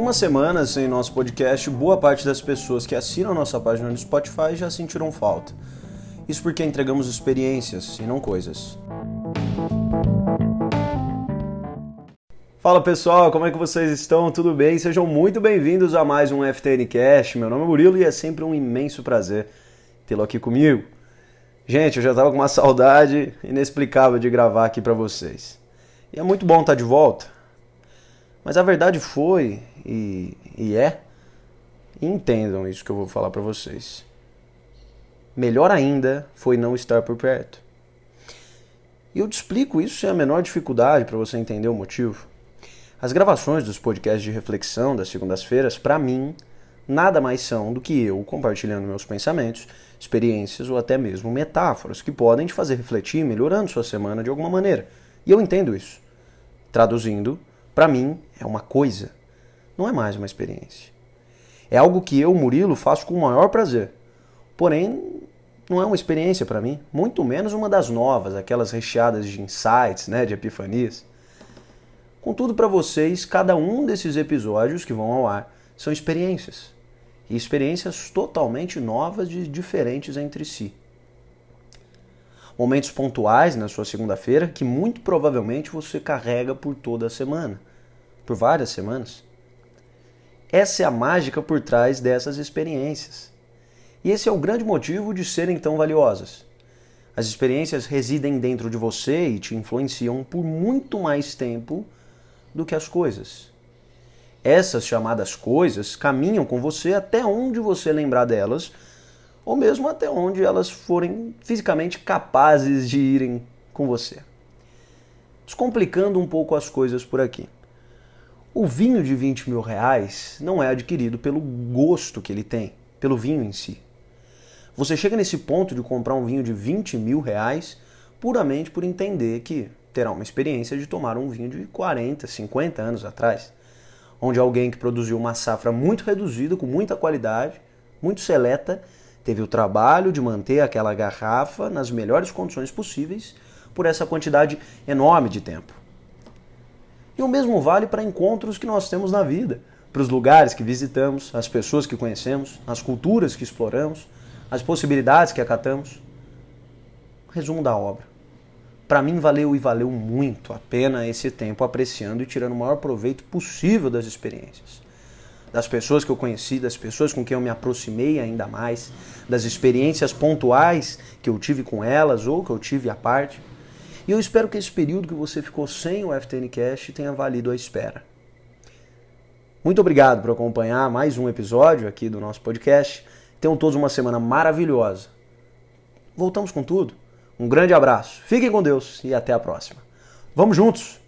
Uma semana sem nosso podcast, boa parte das pessoas que assinam nossa página no Spotify já sentiram falta. Isso porque entregamos experiências e não coisas. Fala pessoal, como é que vocês estão? Tudo bem? Sejam muito bem-vindos a mais um FTN Cast. Meu nome é Murilo e é sempre um imenso prazer tê-lo aqui comigo. Gente, eu já tava com uma saudade inexplicável de gravar aqui para vocês. E é muito bom estar de volta. Mas a verdade foi e, e é, e entendam isso que eu vou falar para vocês. Melhor ainda foi não estar por perto. E eu te explico isso sem a menor dificuldade para você entender o motivo. As gravações dos podcasts de reflexão das segundas-feiras, para mim, nada mais são do que eu compartilhando meus pensamentos, experiências ou até mesmo metáforas que podem te fazer refletir, melhorando sua semana de alguma maneira. E eu entendo isso. Traduzindo, para mim é uma coisa não é mais uma experiência. É algo que eu, Murilo, faço com o maior prazer. Porém, não é uma experiência para mim, muito menos uma das novas, aquelas recheadas de insights, né, de epifanias. Contudo, para vocês, cada um desses episódios que vão ao ar são experiências. E experiências totalmente novas e diferentes entre si. Momentos pontuais na sua segunda-feira que muito provavelmente você carrega por toda a semana, por várias semanas. Essa é a mágica por trás dessas experiências. E esse é o grande motivo de serem tão valiosas. As experiências residem dentro de você e te influenciam por muito mais tempo do que as coisas. Essas chamadas coisas caminham com você até onde você lembrar delas, ou mesmo até onde elas forem fisicamente capazes de irem com você. Descomplicando um pouco as coisas por aqui. O vinho de 20 mil reais não é adquirido pelo gosto que ele tem, pelo vinho em si. Você chega nesse ponto de comprar um vinho de 20 mil reais puramente por entender que terá uma experiência de tomar um vinho de 40, 50 anos atrás, onde alguém que produziu uma safra muito reduzida, com muita qualidade, muito seleta, teve o trabalho de manter aquela garrafa nas melhores condições possíveis por essa quantidade enorme de tempo. E o mesmo vale para encontros que nós temos na vida, para os lugares que visitamos, as pessoas que conhecemos, as culturas que exploramos, as possibilidades que acatamos. Resumo da obra. Para mim valeu e valeu muito a pena esse tempo apreciando e tirando o maior proveito possível das experiências. Das pessoas que eu conheci, das pessoas com quem eu me aproximei ainda mais, das experiências pontuais que eu tive com elas ou que eu tive à parte e eu espero que esse período que você ficou sem o FTN Cash tenha valido a espera. Muito obrigado por acompanhar mais um episódio aqui do nosso podcast. Tenham todos uma semana maravilhosa. Voltamos com tudo. Um grande abraço. Fiquem com Deus e até a próxima. Vamos juntos!